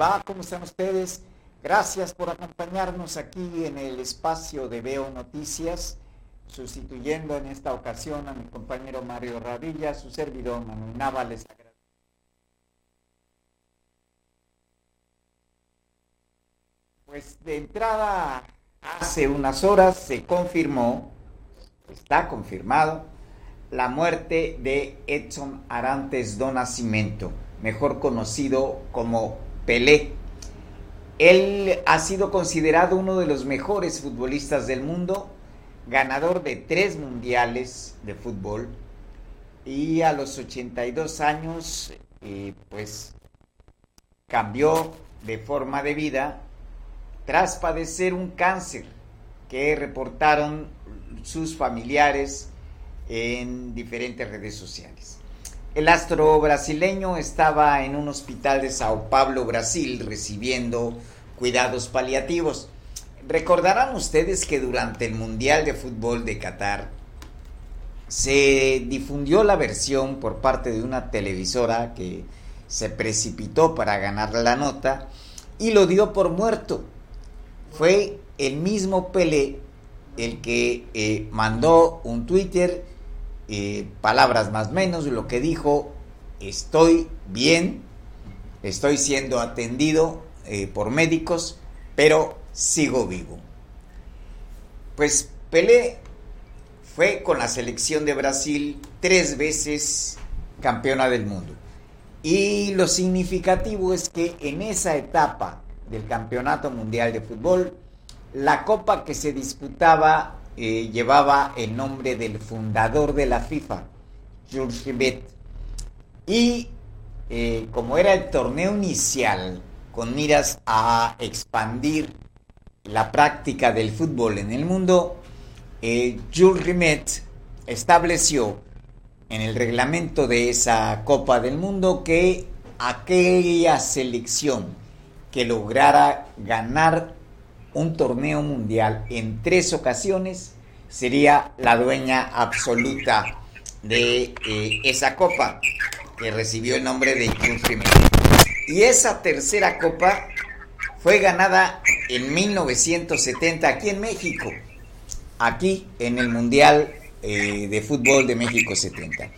va? ¿Cómo están ustedes? Gracias por acompañarnos aquí en el espacio de Veo Noticias, sustituyendo en esta ocasión a mi compañero Mario Radilla, su servidor Manuel Navales. Pues de entrada, hace unas horas se confirmó, está confirmado, la muerte de Edson Arantes do Nascimento, mejor conocido como Pelé. Él ha sido considerado uno de los mejores futbolistas del mundo, ganador de tres mundiales de fútbol y a los 82 años eh, pues cambió de forma de vida tras padecer un cáncer que reportaron sus familiares en diferentes redes sociales. El astro brasileño estaba en un hospital de Sao Paulo, Brasil, recibiendo cuidados paliativos. Recordarán ustedes que durante el Mundial de Fútbol de Qatar se difundió la versión por parte de una televisora que se precipitó para ganar la nota y lo dio por muerto. Fue el mismo Pelé el que eh, mandó un Twitter eh, palabras más menos, lo que dijo, estoy bien, estoy siendo atendido eh, por médicos, pero sigo vivo. Pues Pelé fue con la selección de Brasil tres veces campeona del mundo. Y lo significativo es que en esa etapa del Campeonato Mundial de Fútbol, la copa que se disputaba eh, llevaba el nombre del fundador de la FIFA, Jules Rimet. Y eh, como era el torneo inicial con miras a expandir la práctica del fútbol en el mundo, eh, Jules Rimet estableció en el reglamento de esa Copa del Mundo que aquella selección que lograra ganar un torneo mundial en tres ocasiones, sería la dueña absoluta de eh, esa copa que recibió el nombre de Jules Y esa tercera copa fue ganada en 1970 aquí en México, aquí en el Mundial eh, de Fútbol de México 70.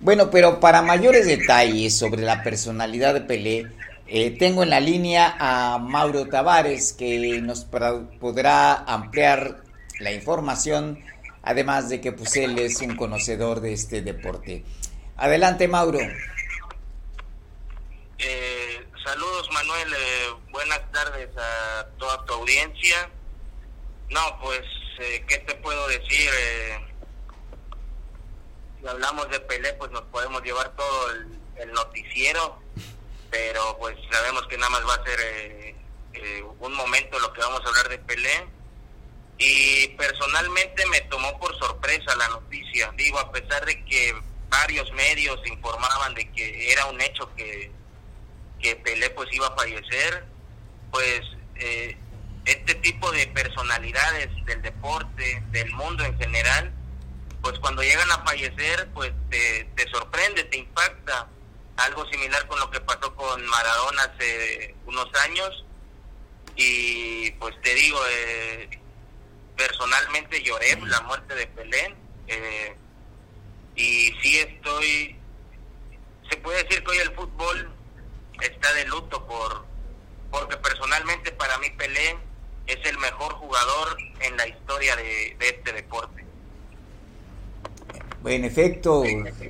Bueno, pero para mayores detalles sobre la personalidad de Pelé, eh, tengo en la línea a Mauro Tavares que nos podrá ampliar la información, además de que pues él es un conocedor de este deporte. Adelante, Mauro. Eh, saludos, Manuel. Eh, buenas tardes a toda tu audiencia. No, pues, ¿qué te puedo decir? si hablamos de Pelé, pues nos podemos llevar todo el noticiero pero pues sabemos que nada más va a ser eh, eh, un momento lo que vamos a hablar de Pelé. Y personalmente me tomó por sorpresa la noticia. Digo, a pesar de que varios medios informaban de que era un hecho que, que Pelé pues iba a fallecer, pues eh, este tipo de personalidades del deporte, del mundo en general, pues cuando llegan a fallecer, pues te, te sorprende, te impacta algo similar con lo que pasó con Maradona hace unos años. Y pues te digo eh, personalmente lloré la muerte de Pelé eh, y sí estoy se puede decir que hoy el fútbol está de luto por porque personalmente para mí Pelé es el mejor jugador en la historia de este deporte en efecto,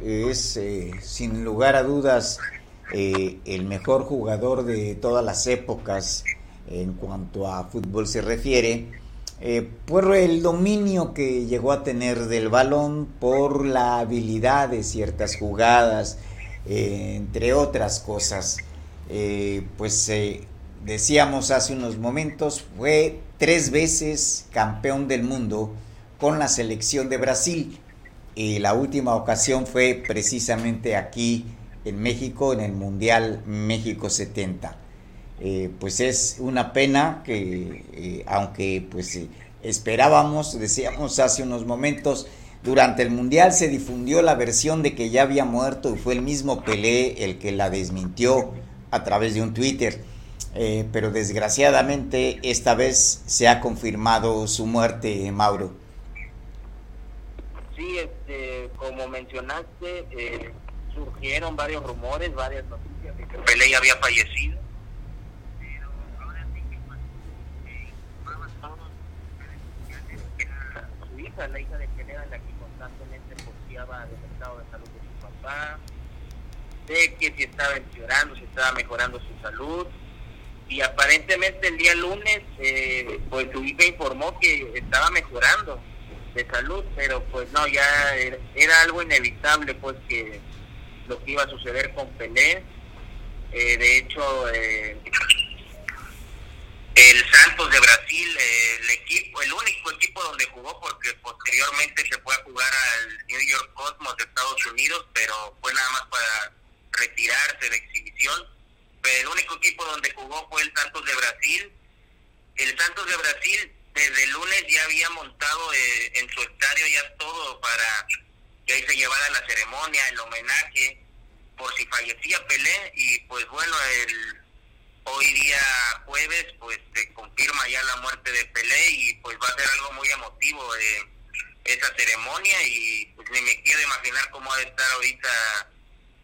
es eh, sin lugar a dudas eh, el mejor jugador de todas las épocas en cuanto a fútbol se refiere, eh, por el dominio que llegó a tener del balón, por la habilidad de ciertas jugadas, entre otras cosas. pues decíamos hace unos momentos, fue tres veces campeón del mundo con la selección de Brasil y la última ocasión fue precisamente aquí en México, en el Mundial México 70. Eh, pues es una pena que, eh, aunque pues eh, esperábamos, decíamos hace unos momentos, durante el Mundial se difundió la versión de que ya había muerto y fue el mismo Pelé el que la desmintió a través de un Twitter. pero desgraciadamente esta vez se ha confirmado su muerte, Mauro. Sí, este, como mencionaste, eh, surgieron varios rumores, varias noticias de que Pelé había fallecido. Pero ahora sí que su hija, la hija de Pelé, la que constantemente posteaba del estado de salud de su papá, de que si estaba empeorando, si estaba mejorando su salud. Y aparentemente el día lunes eh, pues su hija informó que estaba mejorando de salud pero pues no ya era, algo inevitable pues que lo que iba a suceder con Pelé eh, de hecho eh, el Santos de Brasil el equipo el único equipo donde jugó porque posteriormente se fue a jugar al New York Cosmos de Estados Unidos pero fue nada más para retirarse de exhibición el único equipo donde jugó fue el Santos de Brasil. El Santos de Brasil desde el lunes ya había montado eh, en su estadio ya todo para que ahí se llevara la ceremonia, el homenaje, por si fallecía Pelé. Y pues bueno, el hoy día jueves pues se confirma ya la muerte de Pelé y pues va a ser algo muy emotivo eh, esa ceremonia y pues ni me quiero imaginar cómo ha de estar ahorita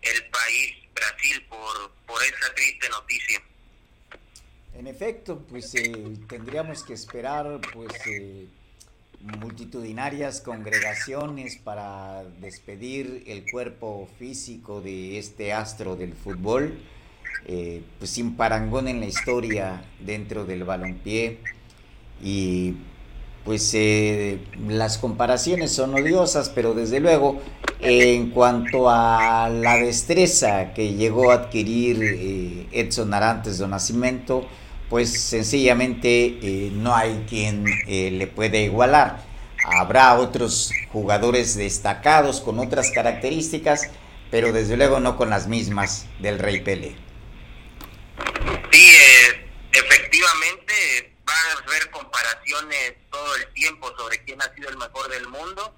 el país Brasil por, por esa triste noticia. En efecto, pues eh, tendríamos que esperar pues eh, multitudinarias congregaciones para despedir el cuerpo físico de este astro del fútbol, eh, pues sin parangón en la historia dentro del balompié. Y pues eh, las comparaciones son odiosas, pero desde luego en cuanto a la destreza que llegó a adquirir eh, Edson Arantes de Nacimiento, pues sencillamente eh, no hay quien le pueda igualar. Habrá otros jugadores destacados con otras características, pero desde luego no con las mismas del Rey Pelé. Sí, efectivamente van a ver comparaciones todo el tiempo sobre quién ha sido el mejor del mundo,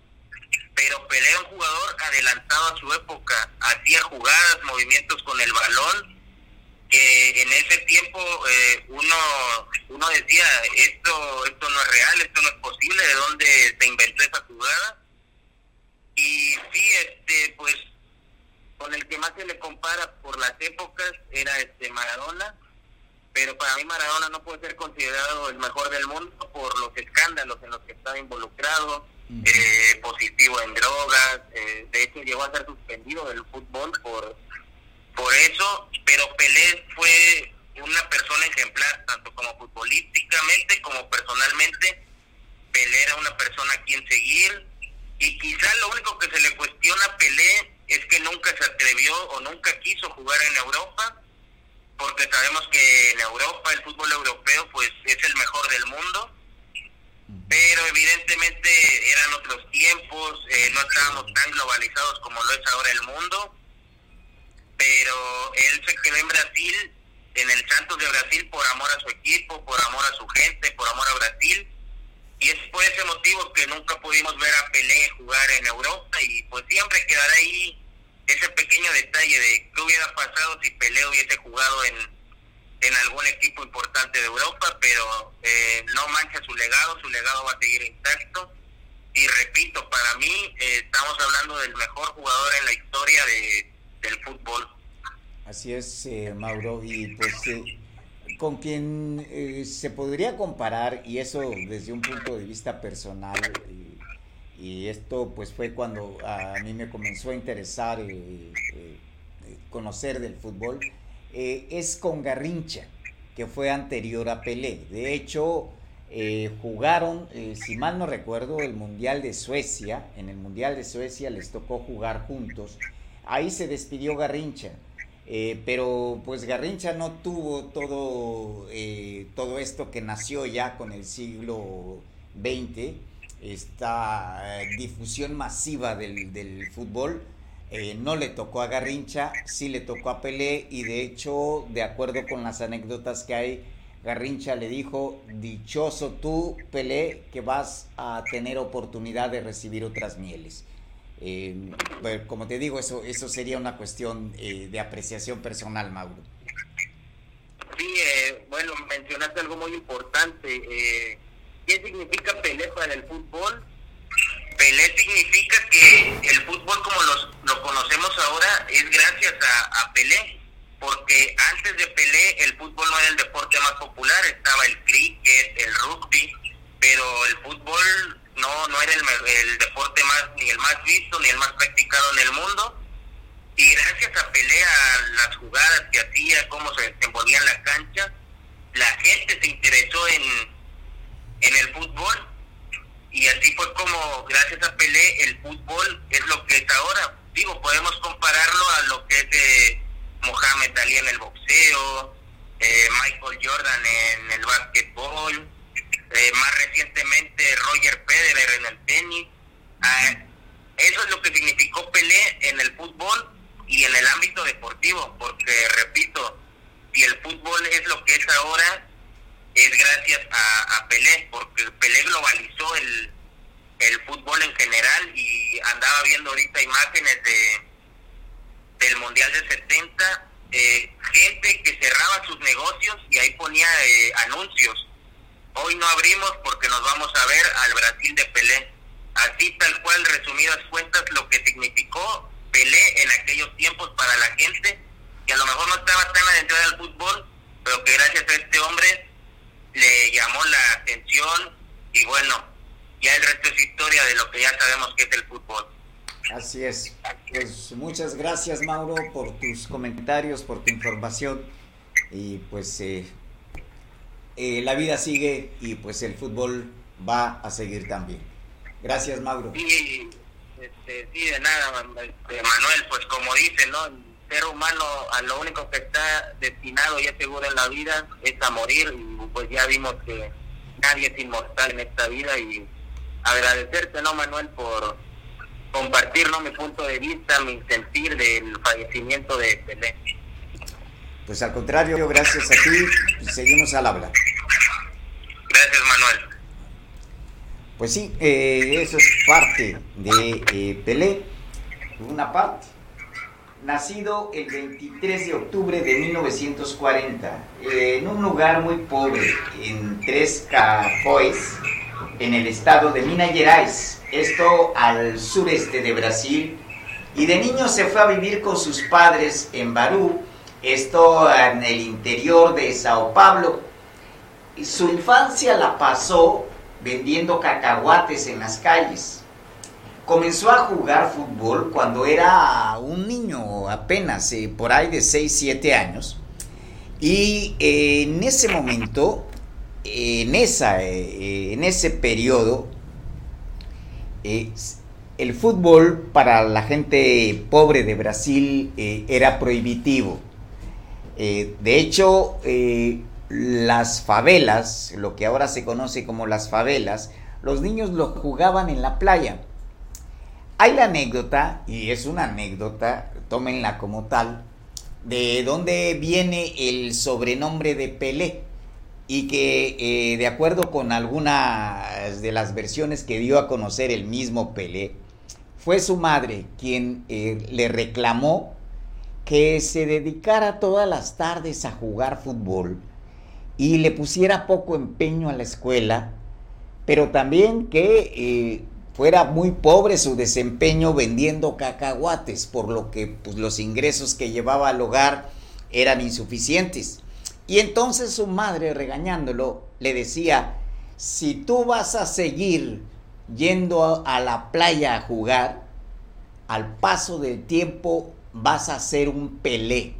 pero pelea un jugador adelantado a su época, hacía jugadas, movimientos con el balón, que en ese tiempo eh, uno uno decía, esto esto no es real, esto no es posible, ¿de dónde se inventó esa jugada? Y sí, este, pues con el que más se le compara por las épocas era este Maradona, pero para mí Maradona no puede ser considerado el mejor del mundo por los escándalos en los que estaba involucrado, eh, positivo en drogas, eh, de hecho llegó a ser suspendido del fútbol por, por eso, pero Pelé fue una persona ejemplar, tanto como futbolísticamente como personalmente. Pelé era una persona a quien seguir y quizás lo único que se le cuestiona a Pelé es que nunca se atrevió o nunca quiso jugar en Europa porque sabemos que en Europa el fútbol europeo pues es el mejor del mundo, pero evidentemente eran otros tiempos, eh, no estábamos tan globalizados como lo es ahora el mundo, pero él se quedó en Brasil, en el Santos de Brasil por amor a su equipo, por amor a su gente, por amor a Brasil, y es por ese motivo que nunca pudimos ver a Pelé jugar en Europa y pues siempre quedará ahí ese pequeño detalle de qué hubiera pasado si Pelé hubiese jugado en, en algún equipo importante de Europa, pero eh, no mancha su legado, su legado va a seguir intacto. Y repito, para mí eh, estamos hablando del mejor jugador en la historia de, del fútbol. Así es, eh, Mauro, y pues con quien se podría comparar, y eso desde un punto de vista personal, y esto pues fue cuando a mí me comenzó a interesar eh, eh, conocer del fútbol, eh, es con Garrincha, que fue anterior a Pelé. De hecho, jugaron, si mal no recuerdo, el Mundial de Suecia. En el Mundial de Suecia les tocó jugar juntos. Ahí se despidió Garrincha. pero pues Garrincha no tuvo todo, todo esto que nació ya con el siglo XX esta eh, difusión masiva del, del fútbol. Eh, no le tocó a Garrincha, sí le tocó a Pelé y de hecho, de acuerdo con las anécdotas que hay, Garrincha le dijo, dichoso tú, Pelé, que vas a tener oportunidad de recibir otras mieles. Eh, como te digo, eso, eso sería una cuestión de apreciación personal, Mauro. sí, bueno, mencionaste algo muy importante. ¿Qué significa Pelé para el fútbol? Pelé significa que el fútbol como los, lo conocemos ahora es gracias a, a Pelé porque antes de Pelé el fútbol no era el deporte más popular, estaba el cricket, el rugby, pero el fútbol no no era el, deporte más ni el más visto ni el más practicado en el mundo. Y gracias a Pelé, a las jugadas que hacía, cómo se desenvolvía en la cancha, la gente se interesó en, en el fútbol y así fue como gracias a Pelé el fútbol es lo que es ahora. Digo, podemos compararlo a lo que es de Mohamed Ali en el boxeo, eh, Michael Jordan en el básquetbol, eh, más recientemente Roger Federer en el tenis. Ah, eso es lo que significó Pelé en el fútbol y en el ámbito deportivo, porque repito, si el fútbol es lo que es ahora, es gracias a, a Pelé, porque Pelé globalizó el, el fútbol en general y andaba viendo ahorita imágenes de del Mundial del 70, eh, gente que cerraba sus negocios y ahí ponía eh, anuncios. Hoy no abrimos porque nos vamos a ver al Brasil de Pelé. Así tal cual, resumidas cuentas, lo que significó Pelé en aquellos tiempos para la gente, que a lo mejor no estaba tan adentrada al fútbol, pero que gracias a este hombre le llamó la atención y bueno, ya el resto es historia de lo que ya sabemos que es el fútbol. Así es. Pues muchas gracias Mauro por tus comentarios, por tu información y pues eh, eh, la vida sigue y pues el fútbol va a seguir también. Gracias Mauro. Sí, este, sí de nada este, Manuel, pues como dice, ¿no? El ser humano a lo único que está destinado y seguro en la vida es a morir y pues ya vimos que nadie es inmortal en esta vida y agradecerte, ¿no Manuel? por compartir mi punto de vista, mi sentir del fallecimiento de Pelé. Pues al contrario, gracias a ti, seguimos al habla. Gracias, Manuel. Pues sí, eh, eso es parte de eh, Pelé, una parte. Nacido el 23 de octubre de 1940, en un lugar muy pobre, en Tres Capoes, en el estado de Minas Gerais, esto al sureste de Brasil, y de niño se fue a vivir con sus padres en Barú, esto en el interior de Sao Paulo. Su infancia la pasó vendiendo cacahuates en las calles. Comenzó a jugar fútbol cuando era un niño apenas, eh, por ahí de 6, 7 años. Y eh, en ese momento en, esa, eh, en ese periodo, eh, el fútbol para la gente pobre de Brasil eh, era prohibitivo. de hecho, las favelas, lo que ahora se conoce como las favelas, los niños lo jugaban en la playa. Hay la anécdota, y es una anécdota, tómenla como tal, de dónde viene el sobrenombre de Pelé y que eh, de acuerdo con algunas de las versiones que dio a conocer el mismo Pelé, fue su madre quien eh, le reclamó que se dedicara todas las tardes a jugar fútbol y le pusiera poco empeño a la escuela, pero también que eh, fuera muy pobre su desempeño vendiendo cacahuates, por lo que pues, los ingresos que llevaba al hogar eran insuficientes. Y entonces su madre, regañándolo, le decía, si tú vas a seguir yendo a la playa a jugar, al paso del tiempo vas a ser un pelé,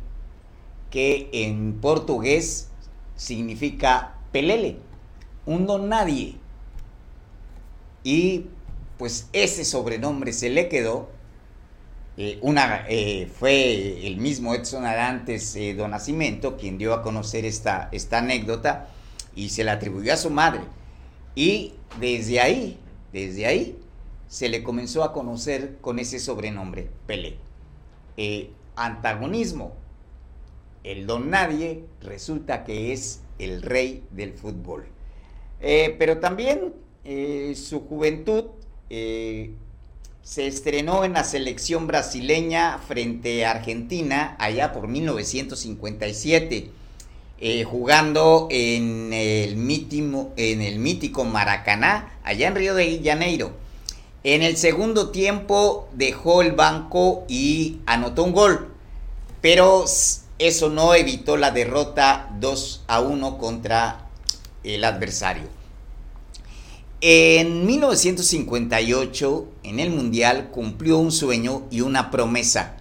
que en portugués significa pelele, un don nadie. Y pues ese sobrenombre se le quedó eh, una, eh, fue el mismo Edson Arantes eh, Don Nacimiento quien dio a conocer esta, esta anécdota y se la atribuyó a su madre. Y desde ahí, desde ahí, se le comenzó a conocer con ese sobrenombre, Pelé. antagonismo, el don nadie resulta que es el rey del fútbol. pero también su juventud se estrenó en la selección brasileña frente a Argentina allá por 1957. eh, jugando en el, mítico, en el mítico Maracaná, allá en Río de Janeiro. En el segundo tiempo dejó el banco y anotó un gol, pero eso no evitó la derrota 2 a 1 contra el adversario. En 1958, en el Mundial, cumplió un sueño y una promesa.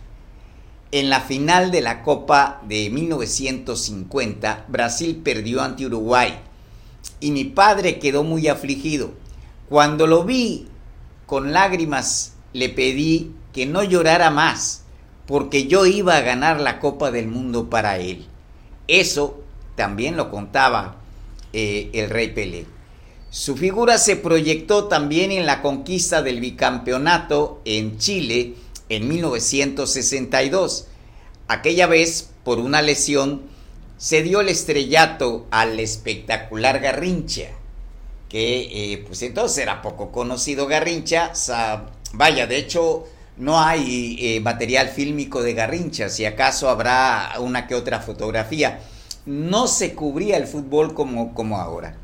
En la final de la Copa de 1950, Brasil perdió ante Uruguay y mi padre quedó muy afligido. Cuando lo vi con lágrimas, le pedí que no llorara más, porque yo iba a ganar la Copa del Mundo para él. Eso también lo contaba eh, el rey Pelé. Su figura se proyectó también en la conquista del bicampeonato en Chile en 1962. Aquella vez, por una lesión, se dio el estrellato al espectacular Garrincha, que eh, pues entonces era poco conocido Garrincha. vaya, de hecho, no hay eh, material fílmico de Garrincha, si acaso habrá una que otra fotografía. No se cubría el fútbol como, como ahora.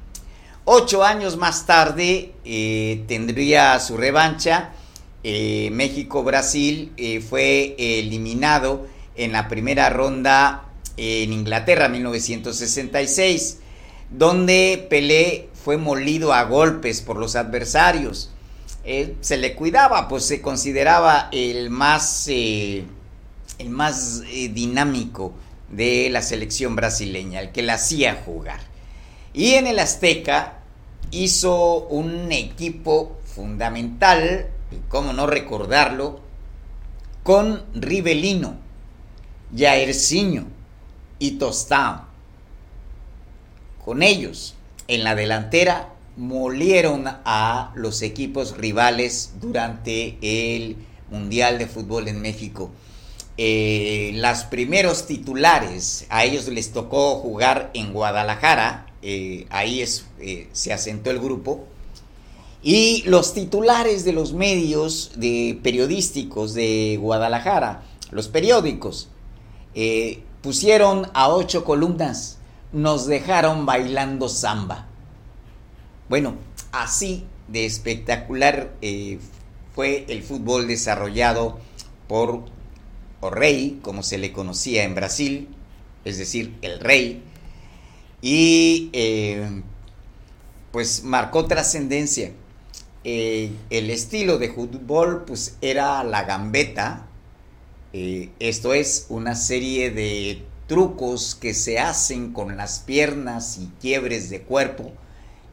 Ocho años más tarde eh, tendría su revancha eh, México-Brasil eh, fue eliminado en la primera ronda en Inglaterra, 1966, donde Pelé fue molido a golpes por los adversarios. se le cuidaba, pues se consideraba el más, el más dinámico de la selección brasileña, el que la hacía jugar. Y en el Azteca hizo un equipo fundamental cómo no recordarlo, con Rivelino, Jairzinho y Tostao. Con ellos, en la delantera, molieron a los equipos rivales durante el Mundial de Fútbol en México. Eh, los primeros titulares, a ellos les tocó jugar en Guadalajara, eh, ahí eh, se asentó el grupo, y los titulares de los medios de periodísticos de Guadalajara, los periódicos, eh, pusieron a ocho columnas, nos dejaron bailando samba. Bueno, así de espectacular fue el fútbol desarrollado por o rey, como se le conocía en Brasil, es decir, el rey, y eh, pues marcó trascendencia. Eh, el estilo de fútbol pues era la gambeta, eh, esto es una serie de trucos que se hacen con las piernas y quiebres de cuerpo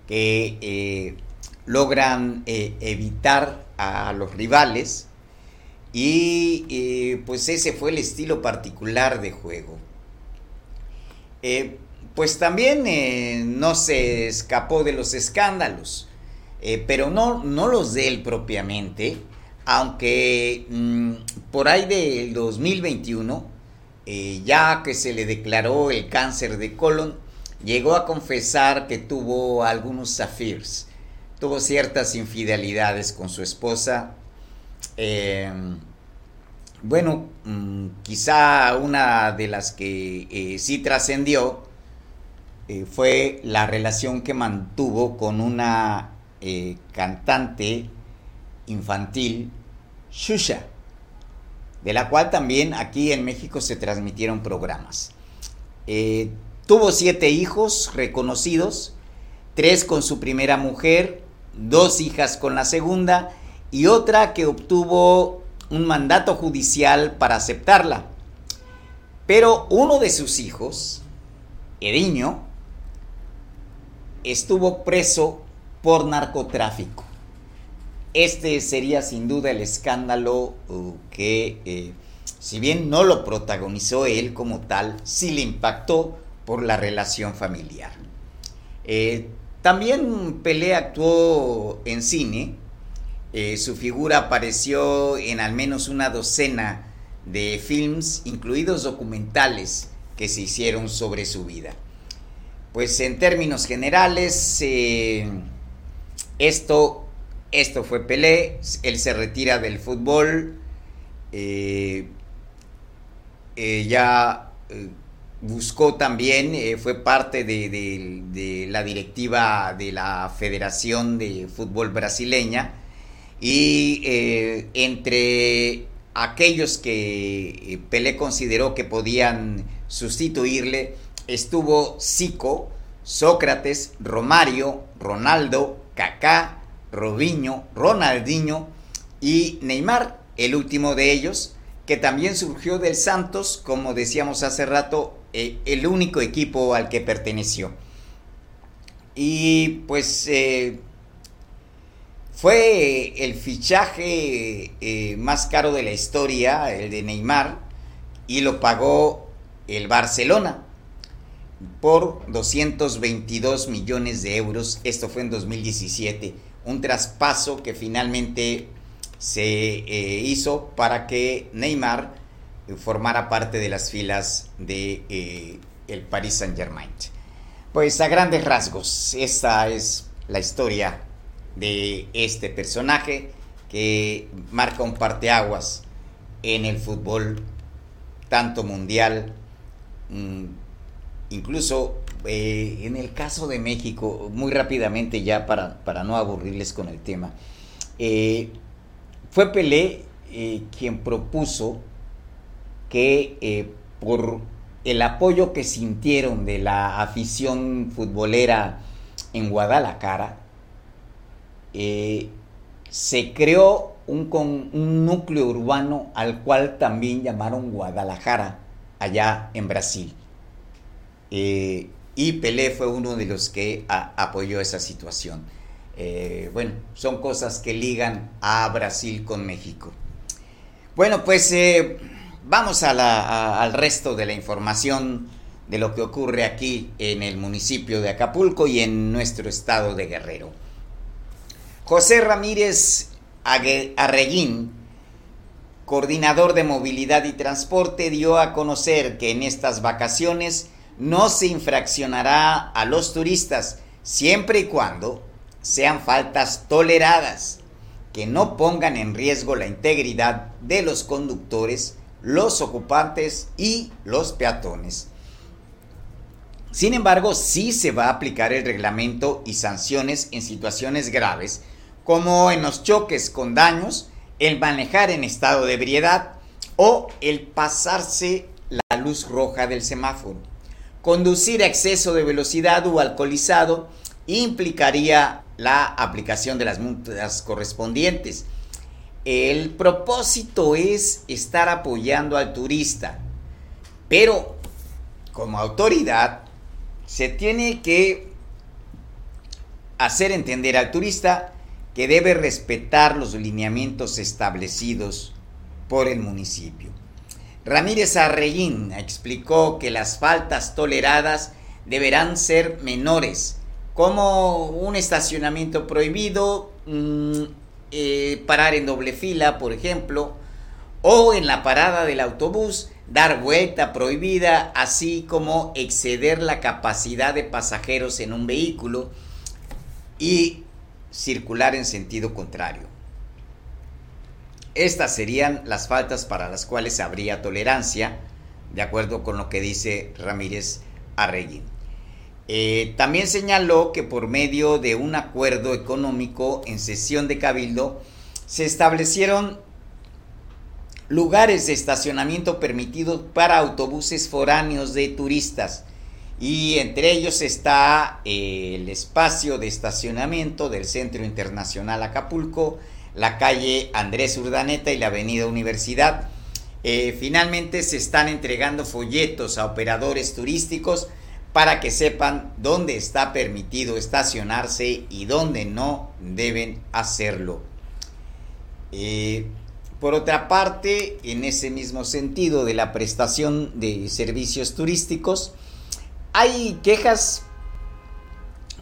que logran evitar a los rivales. Y pues ese fue el estilo particular de juego. Pues también no se escapó de los escándalos. Eh, pero no, no los de él propiamente, aunque mm, por ahí del 2021, eh, ya que se le declaró el cáncer de colon, llegó a confesar que tuvo algunos affairs, tuvo ciertas infidelidades con su esposa. Em, bueno, mm, quizá una de las que eh, sí trascendió fue la relación que mantuvo con una eh, cantante infantil Shusha, de la cual también aquí en México se transmitieron programas. Eh, tuvo siete hijos reconocidos, tres con su primera mujer, dos hijas con la segunda y otra que obtuvo un mandato judicial para aceptarla. Pero uno de sus hijos, Ediño, estuvo preso por narcotráfico. Este sería sin duda el escándalo uh, que, eh, si bien no lo protagonizó él como tal, sí le impactó por la relación familiar. Eh, también Pelé actuó en cine. Eh, su figura apareció en al menos una docena de films, incluidos documentales que se hicieron sobre su vida. Pues en términos generales, esto, esto fue Pelé, él se retira del fútbol, eh, eh, ya eh, buscó también, eh, fue parte de, la directiva de la Federación de Fútbol Brasileña y eh, entre aquellos que eh, Pelé consideró que podían sustituirle estuvo Zico, Sócrates, Romario, Ronaldo, Kaká, Robinho, Ronaldinho y Neymar, el último de ellos, que también surgió del Santos, como decíamos hace rato, eh, el único equipo al que perteneció. Y pues eh, fue el fichaje eh, más caro de la historia, el de Neymar, y lo pagó el Barcelona por 222 millones de euros. Esto fue en 2017. Un traspaso que finalmente se hizo para que Neymar formara parte de las filas de eh, el Paris Saint Germain. Pues a grandes rasgos, esta es la historia de este personaje que marca un parteaguas en el fútbol tanto mundial, mm, incluso eh, en el caso de México, muy rápidamente ya para, para no aburrirles con el tema, eh, fue Pelé quien propuso que eh, por el apoyo que sintieron de la afición futbolera en Guadalajara, eh, se creó un, núcleo urbano al cual también llamaron Guadalajara, allá en Brasil. Eh, y Pelé fue uno de los que apoyó esa situación. bueno, son cosas que ligan a Brasil con México. Bueno, pues Vamos al resto de la información de lo que ocurre aquí en el municipio de Acapulco y en nuestro estado de Guerrero. José Ramírez Arreguín, coordinador de movilidad y transporte, dio a conocer que en estas vacaciones no se infraccionará a los turistas siempre y cuando sean faltas toleradas, que no pongan en riesgo la integridad de los conductores los ocupantes y los peatones. Sin embargo, sí se va a aplicar el reglamento y sanciones en situaciones graves, como en los choques con daños, el manejar en estado de ebriedad o el pasarse la luz roja del semáforo. Conducir a exceso de velocidad o alcoholizado implicaría la aplicación de las multas correspondientes el propósito es estar apoyando al turista, pero como autoridad se tiene que hacer entender al turista que debe respetar los lineamientos establecidos por el municipio. Ramírez Arreguín explicó que las faltas toleradas deberán ser menores, como un estacionamiento prohibido, mm, eh, parar en doble fila, por ejemplo, o en la parada del autobús, dar vuelta prohibida, así como exceder la capacidad de pasajeros en un vehículo y circular en sentido contrario. Estas serían las faltas para las cuales habría tolerancia, de acuerdo con lo que dice Ramírez Arreguín. Eh, también señaló que por medio de un acuerdo económico en sesión de cabildo se establecieron lugares de estacionamiento permitidos para autobuses foráneos de turistas y entre ellos está eh, el espacio de estacionamiento del Centro Internacional Acapulco, la calle Andrés Urdaneta y la Avenida Universidad. Eh, finalmente se están entregando folletos a operadores turísticos para que sepan dónde está permitido estacionarse y dónde no deben hacerlo. Eh, por otra parte, en ese mismo sentido de la prestación de servicios turísticos, hay quejas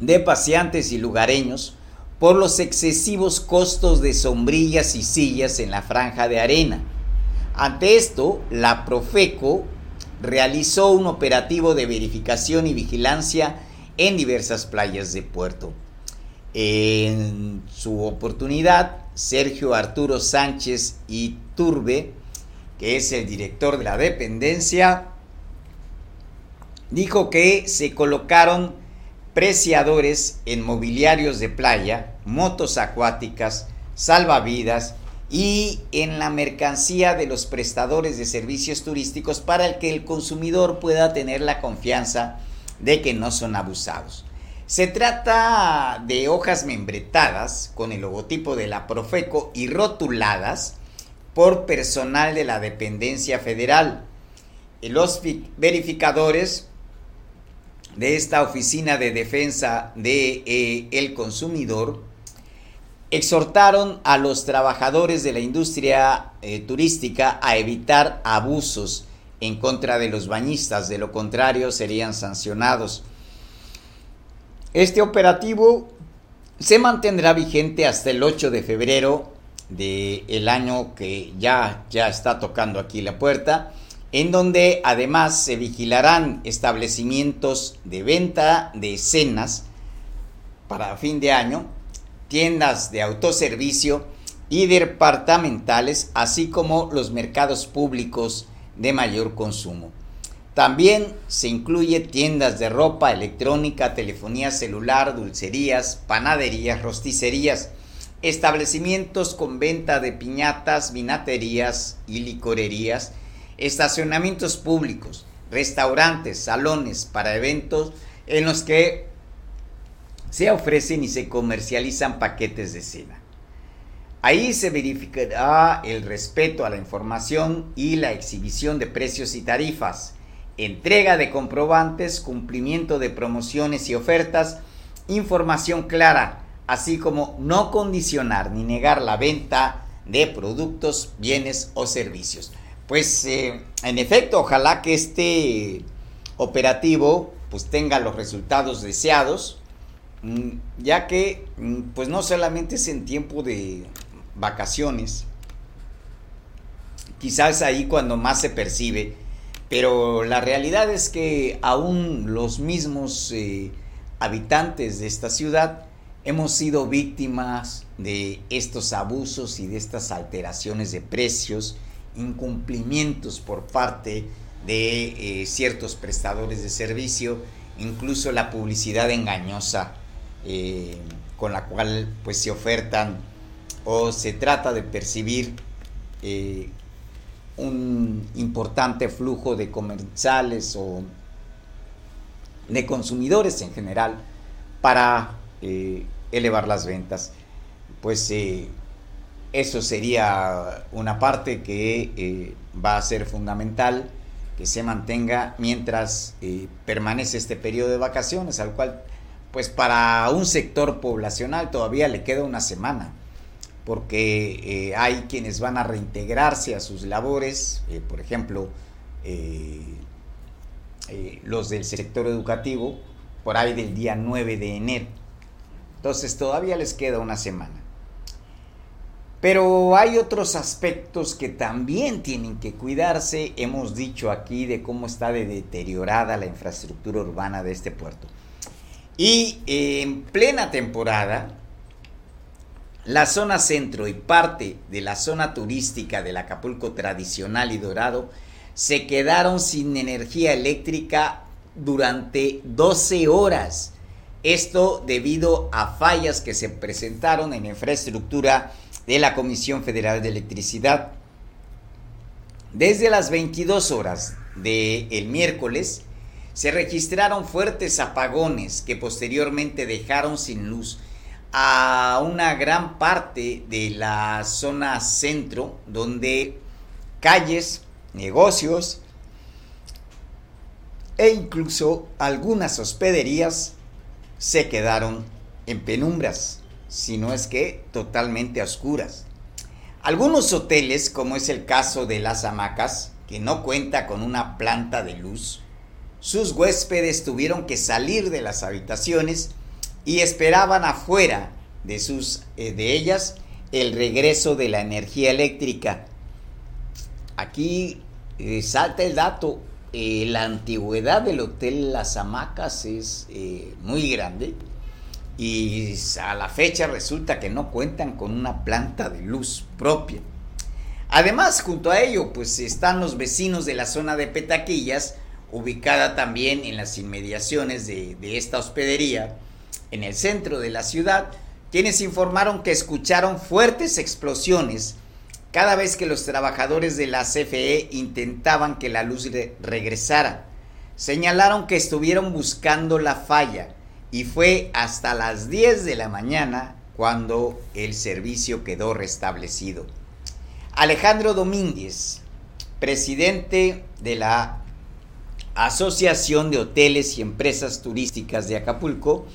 de paseantes y lugareños por los excesivos costos de sombrillas y sillas en la franja de arena. Ante esto, la Profeco realizó un operativo de verificación y vigilancia en diversas playas de Puerto. En su oportunidad, Sergio Arturo Sánchez y Turbe, que es el director de la dependencia, dijo que se colocaron preciadores en mobiliarios de playa, motos acuáticas, salvavidas y en la mercancía de los prestadores de servicios turísticos para que el consumidor pueda tener la confianza de que no son abusados. Se trata de hojas membretadas con el logotipo de la Profeco y rotuladas por personal de la dependencia federal. Los verificadores de esta Oficina de Defensa del de, eh, Consumidor exhortaron a los trabajadores de la industria eh, turística a evitar abusos en contra de los bañistas, de lo contrario serían sancionados. Este operativo se mantendrá vigente hasta el 8 de febrero del año que ya, ya está tocando aquí la puerta, en donde además se vigilarán establecimientos de venta de cenas para fin de año, tiendas de autoservicio y departamentales, así como los mercados públicos de mayor consumo. También se incluye tiendas de ropa, electrónica, telefonía celular, dulcerías, panaderías, rosticerías, establecimientos con venta de piñatas, vinaterías y licorerías, estacionamientos públicos, restaurantes, salones para eventos en los que se ofrecen y se comercializan paquetes de cena. Ahí se verificará el respeto a la información y la exhibición de precios y tarifas, entrega de comprobantes, cumplimiento de promociones y ofertas, información clara, así como no condicionar ni negar la venta de productos, bienes o servicios. Pues eh, en efecto, ojalá que este operativo pues tenga los resultados deseados ya que mm, pues no solamente es en tiempo de vacaciones, quizás ahí cuando más se percibe, pero la realidad es que aún los mismos eh, habitantes de esta ciudad hemos sido víctimas de estos abusos y de estas alteraciones de precios, incumplimientos por parte de eh, ciertos prestadores de servicio, incluso la publicidad engañosa eh, con la cual pues se ofertan o se trata de percibir eh, un importante flujo de comensales o de consumidores en general para eh, elevar las ventas. Pues eso sería una parte que va a ser fundamental que se mantenga mientras permanece este periodo de vacaciones al cual pues para un sector poblacional todavía le queda una semana, porque eh, hay quienes van a reintegrarse a sus labores, eh, por ejemplo, eh, los del sector educativo, por ahí del día 9 de enero. Entonces todavía les queda una semana. Pero hay otros aspectos que también tienen que cuidarse. Hemos dicho aquí de cómo está de deteriorada la infraestructura urbana de este puerto. Y en plena temporada, la zona centro y parte de la zona turística del Acapulco tradicional y dorado se quedaron sin energía eléctrica durante 12 horas. Esto debido a fallas que se presentaron en infraestructura de la Comisión Federal de Electricidad. Desde las 22 horas del miércoles, se registraron fuertes apagones que posteriormente dejaron sin luz a una gran parte de la zona centro, donde calles, negocios e incluso algunas hospederías se quedaron en penumbras, si no es que totalmente oscuras. Algunos hoteles, como es el caso de las hamacas, que no cuenta con una planta de luz, sus huéspedes tuvieron que salir de las habitaciones y esperaban afuera de, sus, eh, de ellas el regreso de la energía eléctrica. Aquí eh, salta el dato, eh, la antigüedad del Hotel Las Hamacas es muy grande y a la fecha resulta que no cuentan con una planta de luz propia. Además, junto a ello, pues están los vecinos de la zona de Petaquillas, ubicada también en las inmediaciones de, esta hospedería, en el centro de la ciudad, quienes informaron que escucharon fuertes explosiones cada vez que los trabajadores de la CFE intentaban que la luz regresara. Señalaron que estuvieron buscando la falla y fue hasta las 10 de la mañana cuando el servicio quedó restablecido. Alejandro Domínguez, presidente de la Asociación de Hoteles y Empresas Turísticas de Acapulco,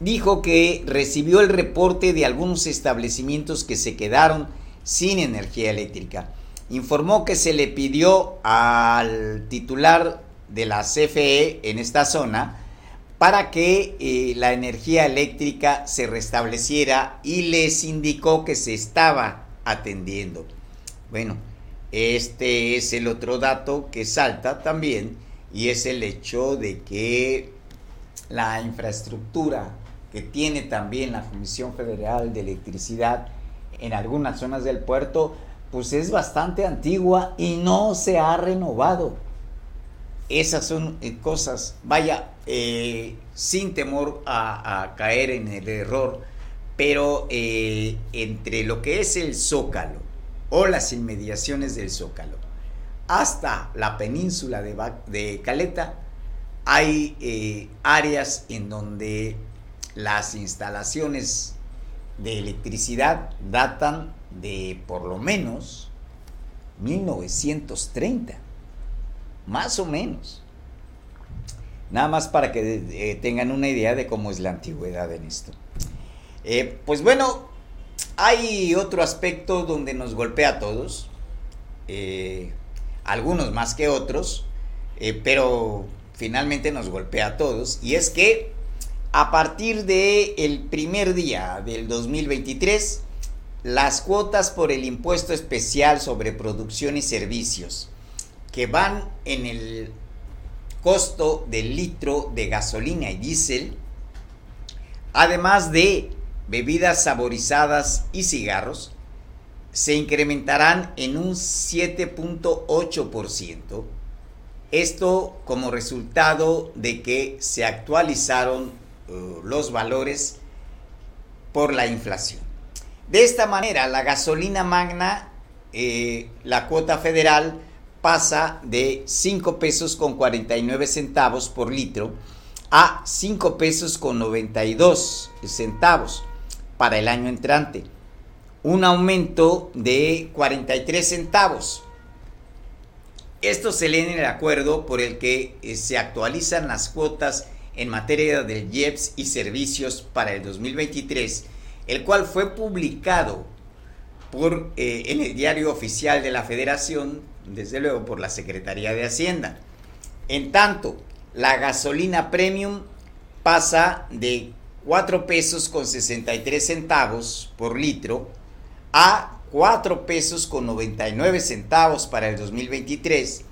dijo que recibió el reporte de algunos establecimientos que se quedaron sin energía eléctrica. Informó que se le pidió al titular de la CFE en esta zona para que eh, la energía eléctrica se restableciera y les indicó que se estaba atendiendo. Bueno, este es el otro dato que salta también y es el hecho de que la infraestructura que tiene también la Comisión Federal de Electricidad en algunas zonas del puerto, pues es bastante antigua y no se ha renovado. Esas son eh, cosas, vaya, eh, sin temor a, caer en el error, pero eh, entre lo que es el zócalo o las inmediaciones del zócalo hasta la península de, Caleta, hay áreas en donde las instalaciones de electricidad datan de por lo menos 1930, más o menos. Nada más para que eh, tengan una idea de cómo es la antigüedad en esto. Eh, pues bueno, hay otro aspecto donde nos golpea a todos, eh, algunos más que otros, pero finalmente nos golpea a todos, y es que a partir del el primer día del 2023, las cuotas por el impuesto especial sobre producción y servicios que van en el costo del litro de gasolina y diésel, además de bebidas saborizadas y cigarros, se incrementarán en un 7.8%. Esto como resultado de que se actualizaron eh, los valores por la inflación. De esta manera, la gasolina magna, eh, la cuota federal pasa de 5 pesos con 49 centavos por litro a 5 pesos con 92 centavos para el año entrante. Un aumento de 43 centavos. Esto se lee en el acuerdo por el que eh, se actualizan las cuotas en materia del IEPS y servicios para el 2023, el cual fue publicado por, eh, en el diario oficial de la Federación, desde luego por la Secretaría de Hacienda. En tanto, la gasolina premium pasa de 4 pesos con 63 centavos por litro a 4 pesos con 99 centavos para el 2023.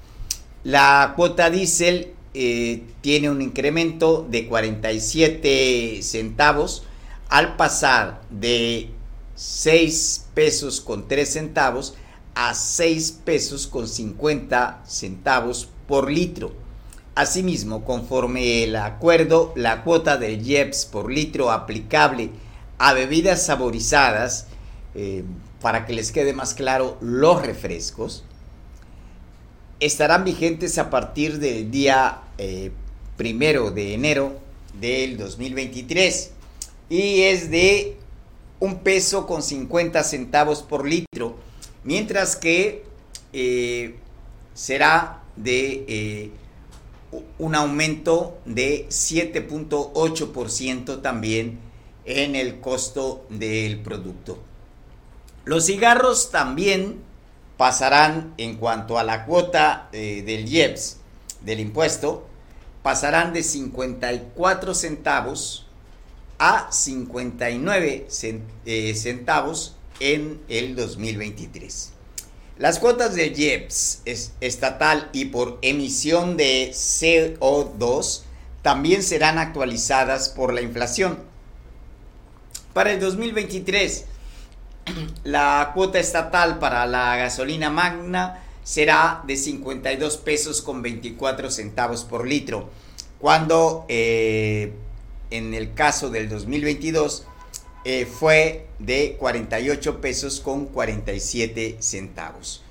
La cuota diésel eh, tiene un incremento de 47 centavos al pasar de 6 pesos con 3 centavos a 6 pesos con 50 centavos por litro. Asimismo, conforme el acuerdo, la cuota del IEPS por litro aplicable a bebidas saborizadas, eh, para que les quede más claro, los refrescos, estarán vigentes a partir del día eh, primero de enero del 2023 y es de un peso con 50 centavos por litro, mientras que eh, será de un aumento de 7.8% también en el costo del producto. Los cigarros también pasarán en cuanto a la cuota eh, del IEPS, del impuesto, pasarán de 54 centavos a 59 eh, centavos en el 2023. Las cuotas de IEPS estatal y por emisión de CO2 también serán actualizadas por la inflación. Para el 2023, la cuota estatal para la gasolina magna será de 52 pesos con 24 centavos por litro, cuando eh, en el caso del 2022 eh, fue de 48 pesos con 47 centavos.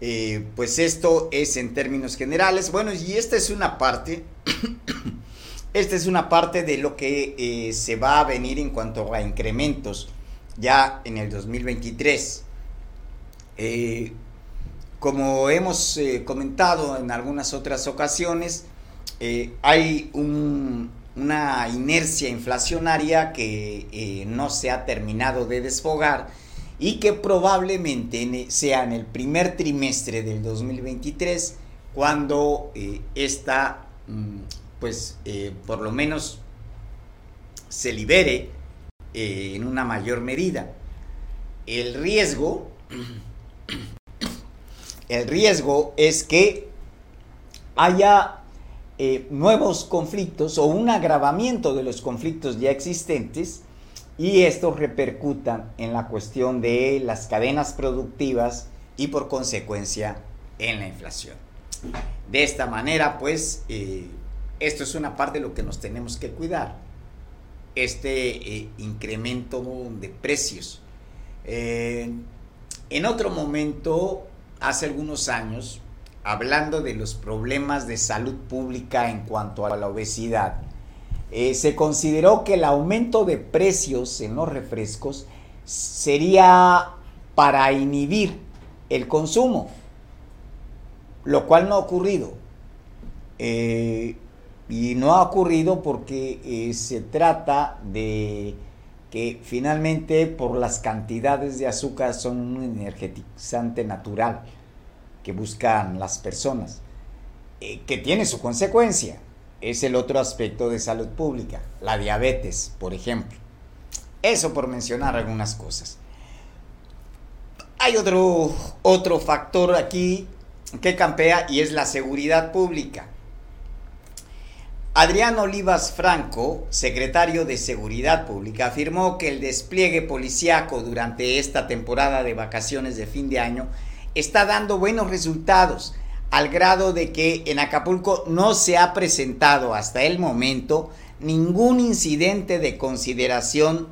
Eh, pues esto es en términos generales. Bueno, y esta es una parte, esta es una parte de lo que se va a venir en cuanto a incrementos ya en el 2023. como hemos comentado en algunas otras ocasiones, hay un, una inercia inflacionaria que eh, no se ha terminado de desfogar y que probablemente sea en el primer trimestre del 2023 cuando eh, esta, mm, pues eh, por lo menos se libere en una mayor medida. El riesgo, el riesgo es que haya eh, nuevos conflictos o un agravamiento de los conflictos ya existentes y esto repercuta en la cuestión de las cadenas productivas y por consecuencia en la inflación. De esta manera, pues, eh, esto es una parte de lo que nos tenemos que cuidar, este eh, incremento de precios. en otro momento, hace algunos años, hablando de los problemas de salud pública en cuanto a la obesidad, eh, se consideró que el aumento de precios en los refrescos sería para inhibir el consumo, lo cual no ha ocurrido. Eh, y no ha ocurrido porque eh, se trata de que finalmente por las cantidades de azúcar son un energetizante natural que buscan las personas, eh, que tiene su consecuencia. Es el otro aspecto de salud pública, la diabetes, por ejemplo. Eso por mencionar algunas cosas. Hay otro, otro factor aquí que campea y es la seguridad pública. Adrián Olivas Franco, secretario de Seguridad Pública, afirmó que el despliegue policiaco durante esta temporada de vacaciones de fin de año está dando buenos resultados, al grado de que en Acapulco no se ha presentado hasta el momento ningún incidente de consideración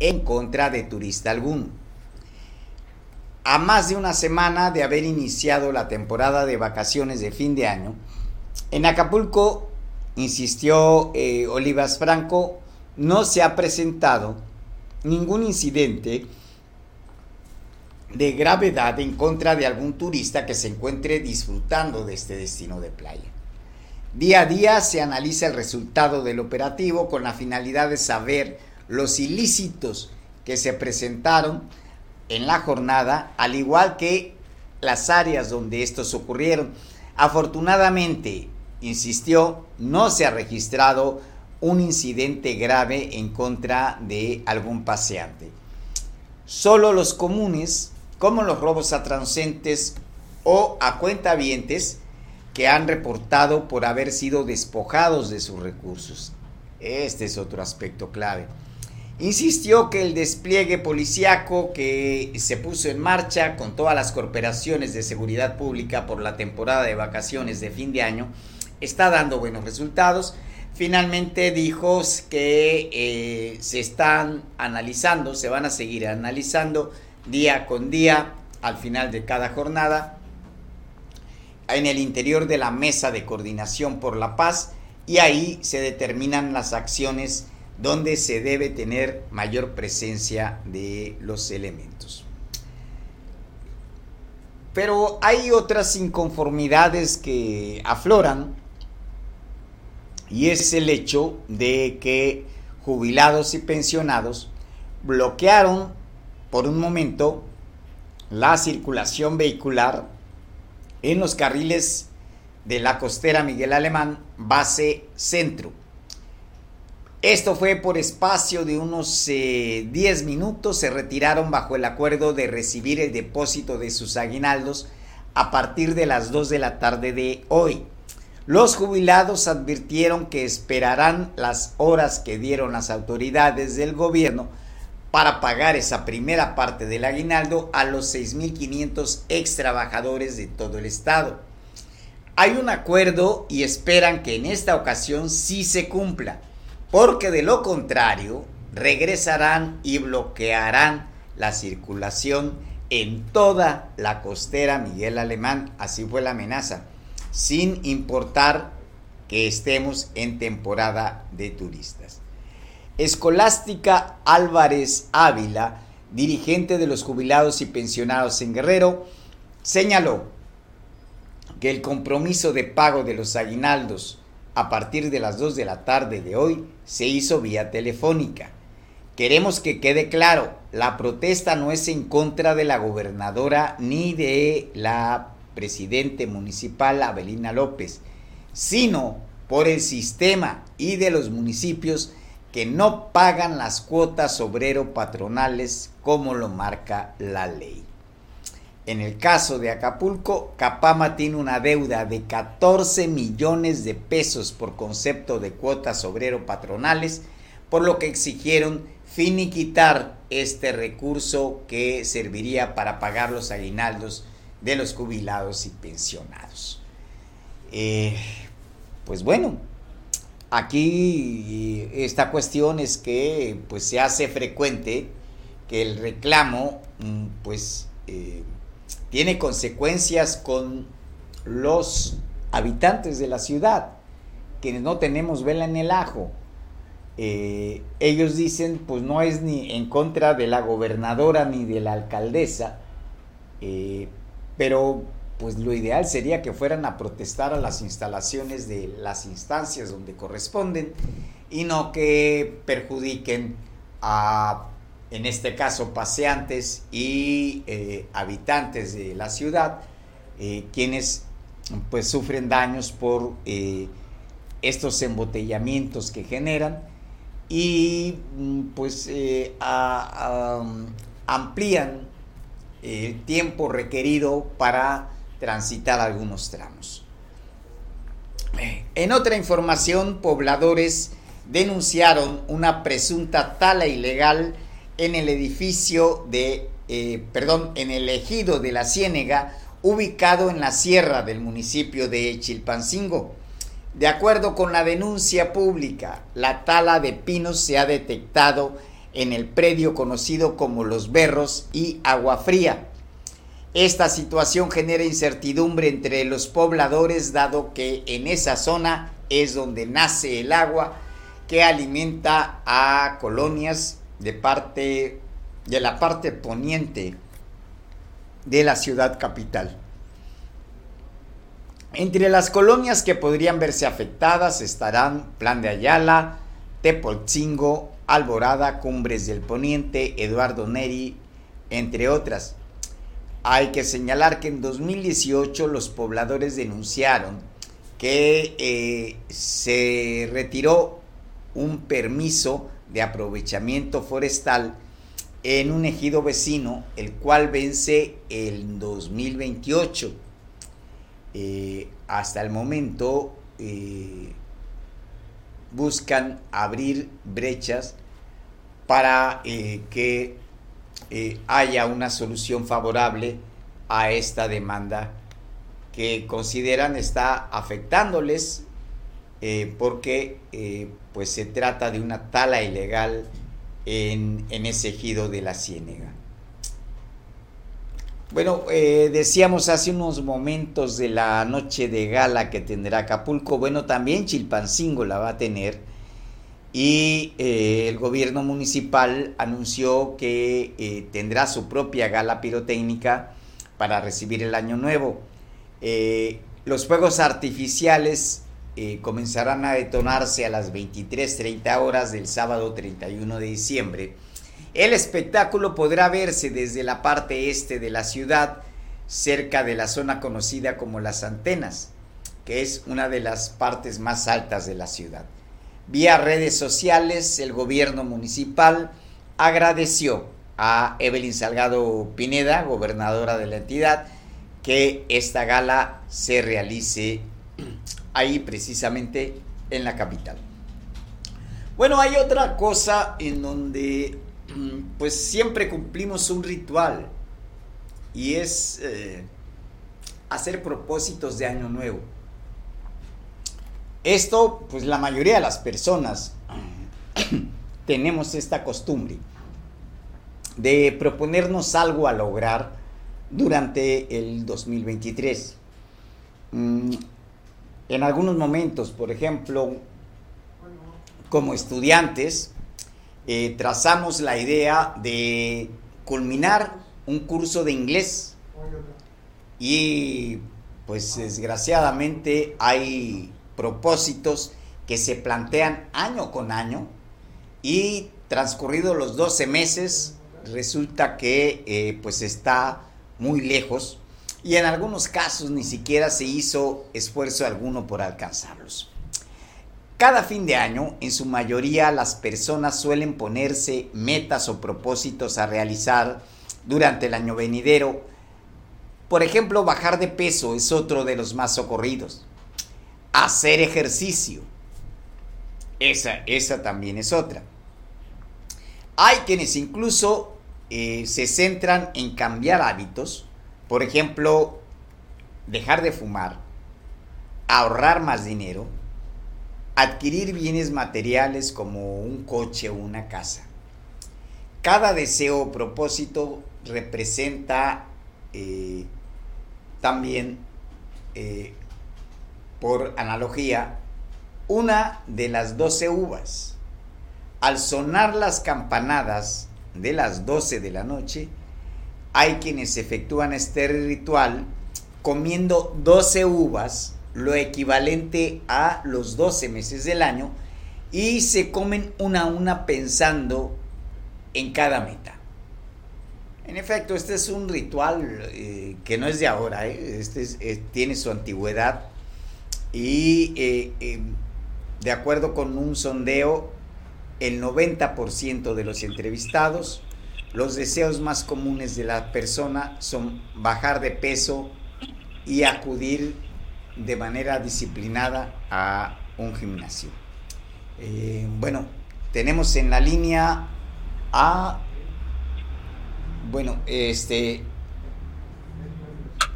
en contra de turista alguno. A más de una semana de haber iniciado la temporada de vacaciones de fin de año, en Acapulco, insistió eh, Olivas Franco, no se ha presentado ningún incidente de gravedad en contra de algún turista que se encuentre disfrutando de este destino de playa. Día a día se analiza el resultado del operativo con la finalidad de saber los ilícitos que se presentaron en la jornada, al igual que las áreas donde estos ocurrieron. Afortunadamente, insistió, no se ha registrado un incidente grave en contra de algún paseante. Solo los comunes como los robos a transcentes o a cuentavientes que han reportado por haber sido despojados de sus recursos. Este es otro aspecto clave. Insistió que el despliegue policiaco que se puso en marcha con todas las corporaciones de seguridad pública por la temporada de vacaciones de fin de año está dando buenos resultados. Finalmente dijo que eh, se están analizando, se van a seguir analizando día con día al final de cada jornada en el interior de la mesa de coordinación por la paz y ahí se determinan las acciones donde se debe tener mayor presencia de los elementos. Pero hay otras inconformidades que afloran y es el hecho de que jubilados y pensionados bloquearon por un momento la circulación vehicular en los carriles de la costera Miguel Alemán, base centro. Esto fue por espacio de unos 10 eh, minutos, se retiraron bajo el acuerdo de recibir el depósito de sus aguinaldos a partir de las 2 de la tarde de hoy. Los jubilados advirtieron que esperarán las horas que dieron las autoridades del gobierno para pagar esa primera parte del aguinaldo a los 6.500 ex trabajadores de todo el estado. Hay un acuerdo y esperan que en esta ocasión sí se cumpla, porque de lo contrario regresarán y bloquearán la circulación en toda la costera Miguel Alemán, así fue la amenaza, sin importar que estemos en temporada de turistas. Escolástica Álvarez Ávila, dirigente de los jubilados y pensionados en Guerrero, señaló que el compromiso de pago de los aguinaldos a partir de las 2 de la tarde de hoy se hizo vía telefónica. Queremos que quede claro, la protesta no es en contra de la gobernadora ni de la presidente municipal Abelina López, sino por el sistema y de los municipios que no pagan las cuotas obrero patronales como lo marca la ley. En el caso de Acapulco, Capama tiene una deuda de 14 millones de pesos por concepto de cuotas obrero patronales, por lo que exigieron finiquitar este recurso que serviría para pagar los aguinaldos de los jubilados y pensionados. Eh, pues bueno, Aquí esta cuestión es que pues se hace frecuente que el reclamo mm, pues eh, tiene consecuencias con los habitantes de la ciudad, quienes no tenemos vela en el ajo. Eh, ellos dicen pues no es ni en contra de la gobernadora ni de la alcaldesa, pero pues lo ideal sería que fueran a protestar a las instalaciones de las instancias donde corresponden y no que perjudiquen a, en este caso, paseantes y eh, habitantes de la ciudad, eh, quienes pues sufren daños por eh, estos embotellamientos que generan y mm, pues amplían el tiempo requerido para transitar algunos tramos. En otra información, pobladores denunciaron una presunta tala ilegal en el edificio de, eh, perdón, en el ejido de la Ciénega, ubicado en la sierra del municipio de Chilpancingo. De acuerdo con la denuncia pública, la tala de pinos se ha detectado en el predio conocido como Los Berros y Agua Fría, esta situación genera incertidumbre entre los pobladores dado que en esa zona es donde nace el agua que alimenta a colonias de parte de la parte poniente de la ciudad capital. Entre las colonias que podrían verse afectadas estarán Plan de Ayala, Tepolzingo, Alborada, Cumbres del Poniente, Eduardo Neri, entre otras. Hay que señalar que en 2018 los pobladores denunciaron que eh, se retiró un permiso de aprovechamiento forestal en un ejido vecino, el cual vence el 2028. Eh, hasta el momento eh, buscan abrir brechas para que eh, haya una solución favorable a esta demanda que consideran está afectándoles eh, porque eh, pues se trata de una tala ilegal en, en ese ejido de la Ciénega. Bueno, decíamos hace unos momentos de la noche de gala que tendrá Acapulco, bueno, también Chilpancingo la va a tener y eh, el gobierno municipal anunció que eh, tendrá su propia gala pirotécnica para recibir el año nuevo. Eh, los fuegos artificiales comenzarán a detonarse a las 23.30 horas del sábado 31 de diciembre. El espectáculo podrá verse desde la parte este de la ciudad, cerca de la zona conocida como Las Antenas, que es una de las partes más altas de la ciudad. Vía redes sociales, el gobierno municipal agradeció a Evelyn Salgado Pineda, gobernadora de la entidad, que esta gala se realice ahí precisamente en la capital. Bueno, hay otra cosa en donde pues siempre cumplimos un ritual y es eh, hacer propósitos de año nuevo. Esto, pues la mayoría de las personas tenemos esta costumbre de proponernos algo a lograr durante el 2023. Mm, en algunos momentos, por ejemplo, como estudiantes, eh, trazamos la idea de culminar un curso de inglés y pues desgraciadamente hay propósitos que se plantean año con año y transcurridos los 12 meses resulta que eh, pues está muy lejos y en algunos casos ni siquiera se hizo esfuerzo alguno por alcanzarlos. Cada fin de año, en su mayoría, las personas suelen ponerse metas o propósitos a realizar durante el año venidero. Por ejemplo, bajar de peso es otro de los más socorridos. Hacer ejercicio. Esa, esa también es otra. Hay quienes incluso eh, se centran en cambiar hábitos, por ejemplo, dejar de fumar, ahorrar más dinero, adquirir bienes materiales como un coche o una casa. Cada deseo o propósito representa eh, también, eh, por analogía, una de las doce uvas. Al sonar las campanadas de las 12 de la noche, hay quienes efectúan este ritual comiendo 12 uvas, lo equivalente a los 12 meses del año, y se comen una a una pensando en cada meta. En efecto, este es un ritual eh, que no es de ahora, ¿eh? este eh, tiene su antigüedad y de acuerdo con un sondeo el 90% de los entrevistados, los deseos más comunes de la persona son bajar de peso y acudir de manera disciplinada a un gimnasio. Eh, bueno, tenemos en la línea a... Bueno, este...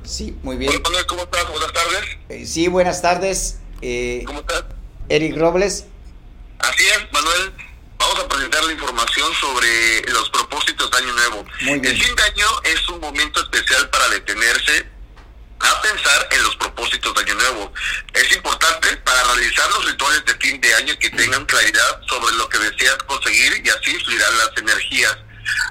Sí, muy bien. Hola, ¿cómo estás? Buenas tardes. Eh, sí, buenas tardes. Eh, ¿Cómo estás? Eric Robles. Así es, Manuel vamos a presentar la información sobre los propósitos de Año Nuevo. El fin de año es un momento especial para detenerse a pensar en los propósitos de Año Nuevo. Es importante para realizar los rituales de fin de año que tengan claridad sobre lo que deseas conseguir y así fluirán las energías.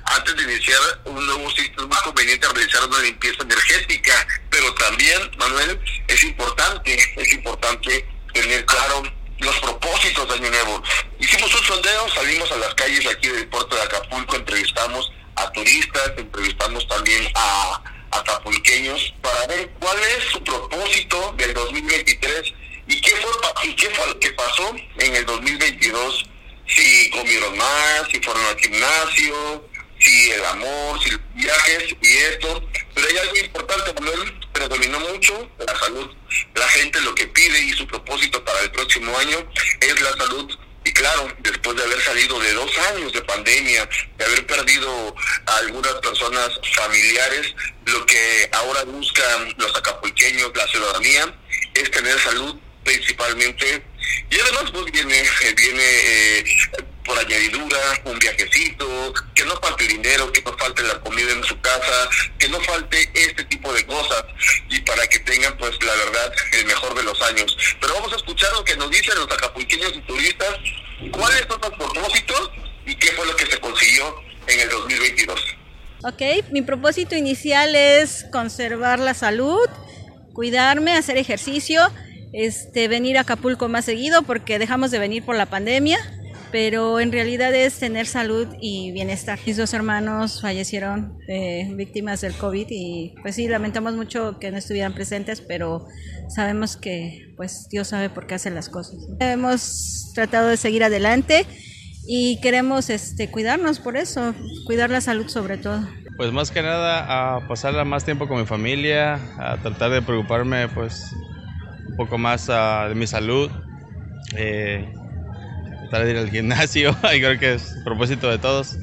Antes de iniciar un nuevo ciclo es muy conveniente realizar una limpieza energética, pero también, Manuel, es importante, es importante tener claro los propósitos de Año Nuevo. Hicimos un sondeo, salimos a las calles aquí del puerto de Acapulco, entrevistamos a turistas, entrevistamos también a acapulqueños para ver cuál es su propósito del 2023 y qué fue, y qué fue lo que pasó en el 2022. Si comieron más, si fueron al gimnasio, si el amor, si los viajes y esto. Pero hay algo importante, Manuel, predominó mucho la salud. La gente lo que pide y su propósito para el próximo año es la salud. Y claro, después de haber salido de dos años de pandemia, de haber perdido a algunas personas familiares, lo que ahora buscan los acapulqueños, la ciudadanía, es tener salud principalmente. Y además pues viene, viene eh, por añadidura, un viajecito, que no falte dinero, que no falte la comida en su casa, que no falte este tipo de cosas y para que tengan pues la verdad el mejor de los años. Pero vamos a escuchar lo que nos dicen los acapulqueños y turistas, cuáles son los propósitos y qué fue lo que se consiguió en el 2022. Ok, mi propósito inicial es conservar la salud, cuidarme, hacer ejercicio, este, venir a Acapulco más seguido porque dejamos de venir por la pandemia pero en realidad es tener salud y bienestar. Mis dos hermanos fallecieron eh, víctimas del COVID y pues sí, lamentamos mucho que no estuvieran presentes, pero sabemos que pues Dios sabe por qué hace las cosas. Hemos tratado de seguir adelante y queremos este, cuidarnos por eso, cuidar la salud sobre todo. Pues más que nada a pasar más tiempo con mi familia, a tratar de preocuparme pues un poco más uh, de mi salud. Eh, tratar de ir al gimnasio, y creo que es propósito de todos.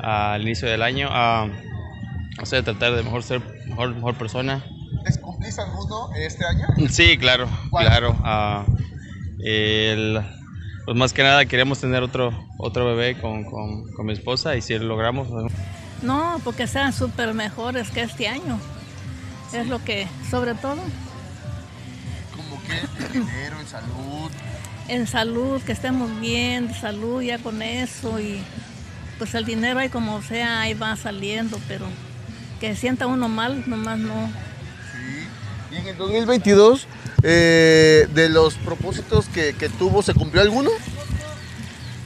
al inicio del año. o sea, tratar de mejor ser mejor, mejor persona. ¿Les cumplís alguno este año? Sí, claro, claro. el, pues más que nada queremos tener otro, otro bebé con, con, con mi esposa y si lo logramos. Pues, no, porque sean súper mejores que este año. Es lo que, sobre todo. ¿Cómo que dinero, en salud? En salud, que estemos bien, de salud ya con eso y pues el dinero ahí como sea, ahí va saliendo, pero que sienta uno mal, nomás no. Sí. ¿Y en el 2022, eh, de los propósitos que, que tuvo, se cumplió alguno?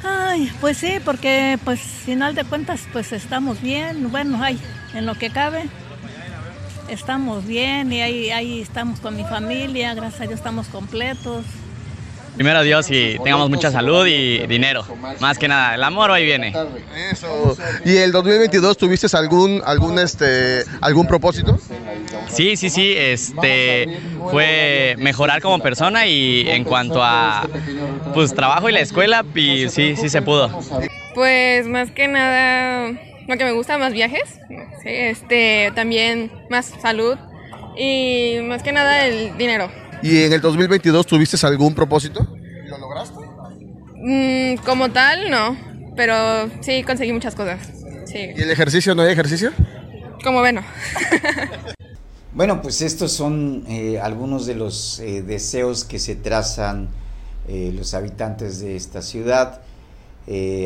Ay, pues sí, porque pues final de cuentas pues estamos bien, bueno, ay, en lo que cabe estamos bien y ahí, ahí estamos con mi familia, gracias a Dios estamos completos. Primero Dios y tengamos mucha salud y dinero. Más que nada, el amor hoy viene. Eso. ¿Y el 2022 tuviste algún algún este algún propósito? Sí, sí, sí, este fue mejorar como persona y en cuanto a pues trabajo y la escuela y sí, sí se pudo. Pues más que nada lo que me gusta más viajes, este también más salud y más que nada el dinero. ¿Y en el 2022 tuviste algún propósito? ¿Lo lograste? Mm, como tal, no, pero sí conseguí muchas cosas. ¿Y el ejercicio no hay ejercicio? Como bueno. bueno, pues estos son eh, algunos de los eh, deseos que se trazan eh, los habitantes de esta ciudad.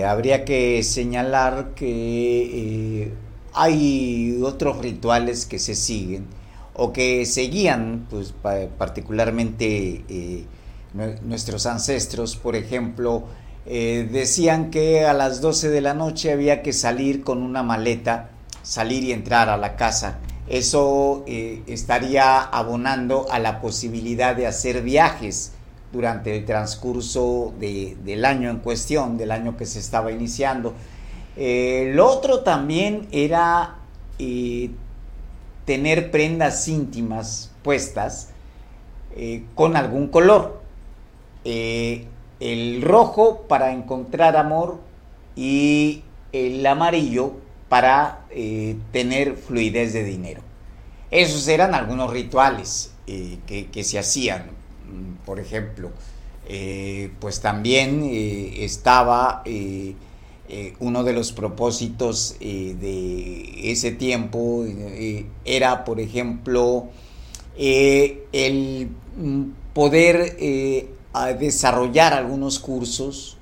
habría que señalar que hay otros rituales que se siguen o que seguían, pues particularmente eh, nuestros ancestros, por ejemplo, eh, decían que a las 12 de la noche había que salir con una maleta, salir y entrar a la casa. Eso eh, estaría abonando a la posibilidad de hacer viajes durante el transcurso del año en cuestión, del año que se estaba iniciando. lo otro también era tener prendas íntimas puestas eh, con algún color. Eh, el rojo para encontrar amor y el amarillo para eh, tener fluidez de dinero. Esos eran algunos rituales que, que, se hacían. Por ejemplo, pues también estaba eh, uno de los propósitos eh, de ese tiempo eh, era, por ejemplo, el mm, poder desarrollar algunos cursos,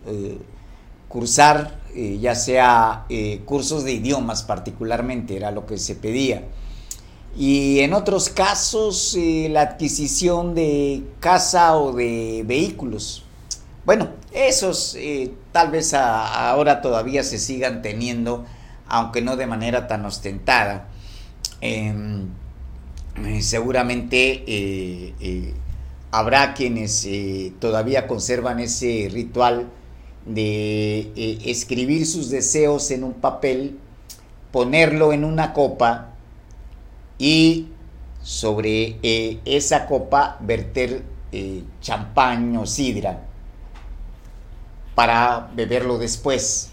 cursar ya sea cursos de idiomas particularmente, era lo que se pedía. Y en otros casos, la adquisición de casa o de vehículos. Bueno, esos eh, tal vez ahora todavía se sigan teniendo, aunque no de manera tan ostentada. Em, eh, seguramente eh, habrá quienes todavía conservan ese ritual de escribir sus deseos en un papel, ponerlo en una copa y sobre esa copa verter champán o sidra para beberlo después.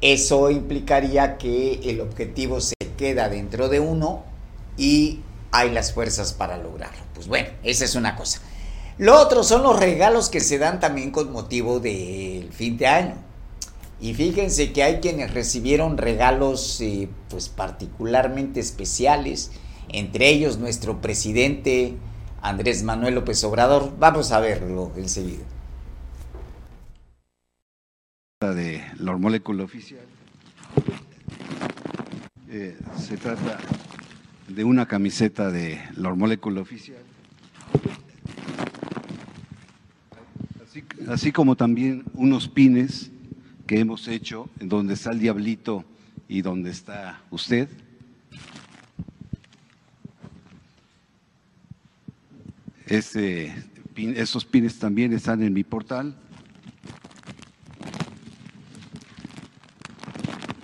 Eso implicaría que el objetivo se queda dentro de uno y hay las fuerzas para lograrlo. Pues bueno, esa es una cosa. Lo otro son los regalos que se dan también con motivo del fin de año. Y fíjense que hay quienes recibieron regalos eh, pues particularmente especiales, entre ellos nuestro presidente Andrés Manuel López Obrador. Vamos a verlo enseguida de la molécula oficial. Eh, se trata de una camiseta de la molécula oficial. Así, como también unos pines que hemos hecho en donde está el diablito y donde está usted. Este, esos pines también están en mi portal.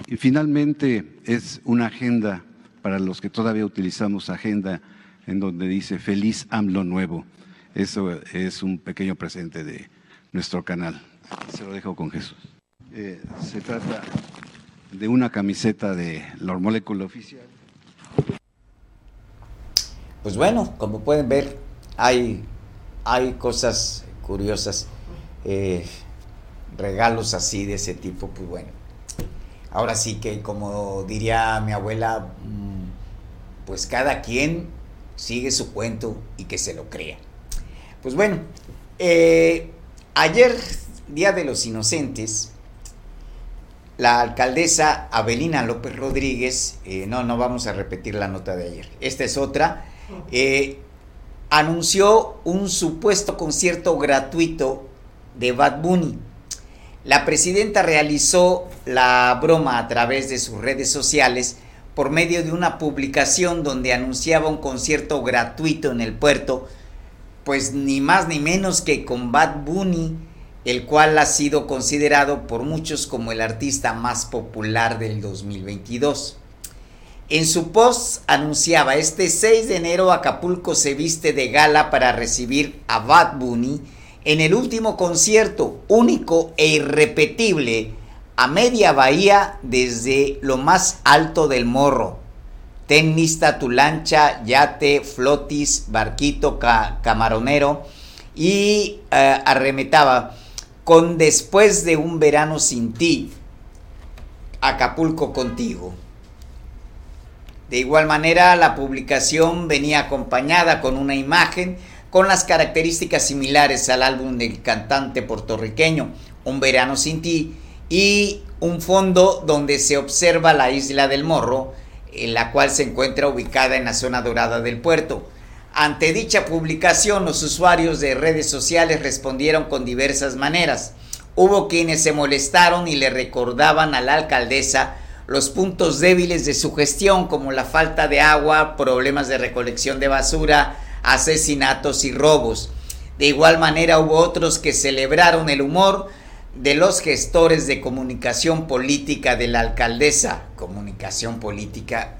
Y finalmente es una agenda para los que todavía utilizamos agenda en donde dice feliz AMLO nuevo. Eso es un pequeño presente de nuestro canal. Se lo dejo con Jesús. Eh, se trata de una camiseta de la molécula oficial. Pues bueno, como pueden ver, hay, hay cosas curiosas, eh, regalos así de ese tipo, pues bueno. Ahora sí que, como diría mi abuela, mm, pues cada quien sigue su cuento y que se lo crea. Pues bueno, eh, ayer, Día de los Inocentes, la alcaldesa Abelina López Rodríguez, eh, no, no vamos a repetir la nota de ayer, esta es otra, eh, anunció un supuesto concierto gratuito de Bad Bunny. La presidenta realizó la broma a través de sus redes sociales por medio de una publicación donde anunciaba un concierto gratuito en el puerto, pues ni más ni menos que con Bad Bunny, el cual ha sido considerado por muchos como el artista más popular del 2022. En su post anunciaba, este 6 de enero Acapulco se viste de gala para recibir a Bad Bunny en el último concierto único e irrepetible a media bahía desde lo más alto del morro. Ten lista tu lancha, yate, flotis, barquito, camaronero y eh, arremetaba con después de un verano sin ti, Acapulco contigo. De igual manera, la publicación venía acompañada con una imagen con las características similares al álbum del cantante puertorriqueño Un verano sin ti y un fondo donde se observa la isla del Morro, en la cual se encuentra ubicada en la zona dorada del puerto. Ante dicha publicación, los usuarios de redes sociales respondieron con diversas maneras. Hubo quienes se molestaron y le recordaban a la alcaldesa los puntos débiles de su gestión, como la falta de agua, problemas de recolección de basura, asesinatos y robos. De igual manera hubo otros que celebraron el humor de los gestores de comunicación política de la alcaldesa. Comunicación política,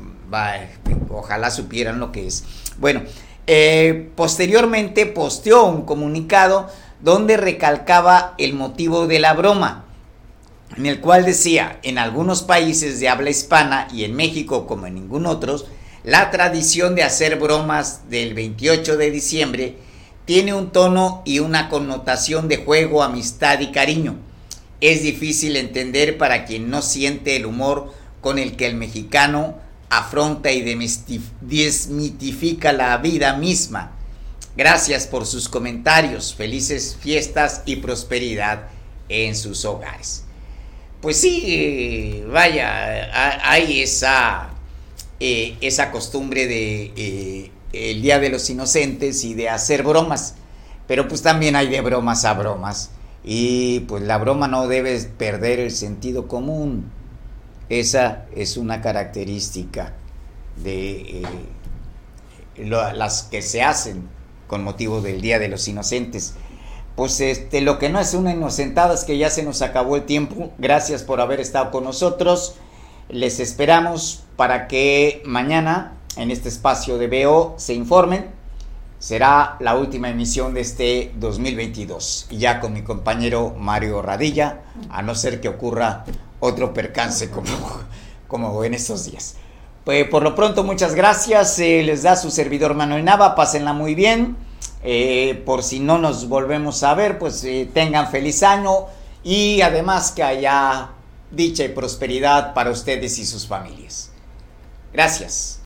ojalá supieran lo que es. Bueno, eh, posteriormente posteó un comunicado donde recalcaba el motivo de la broma, en el cual decía, en algunos países de habla hispana y en México como en ningún otro, la tradición de hacer bromas del 28 de diciembre tiene un tono y una connotación de juego, amistad y cariño. Es difícil entender para quien no siente el humor con el que el mexicano afronta y desmitifica la vida misma. Gracias por sus comentarios, felices fiestas y prosperidad en sus hogares. Pues sí, vaya, hay esa, eh, esa costumbre de eh, el Día de los Inocentes y de hacer bromas, pero pues también hay de bromas a bromas y pues la broma no debe perder el sentido común. Esa es una característica de eh, las que se hacen con motivo del Día de los Inocentes. Pues este, lo que no es una inocentada es que ya se nos acabó el tiempo. Gracias por haber estado con nosotros. Les esperamos para que mañana en este espacio de BO se informen. Será la última emisión de este 2022. Y ya con mi compañero Mario Radilla, a no ser que ocurra otro percance como, como en estos días. Pues por lo pronto, muchas gracias. Eh, les da su servidor Manuel Nava. Pásenla muy bien. Eh, por si no nos volvemos a ver, pues eh, tengan feliz año y además que haya dicha y prosperidad para ustedes y sus familias. Gracias.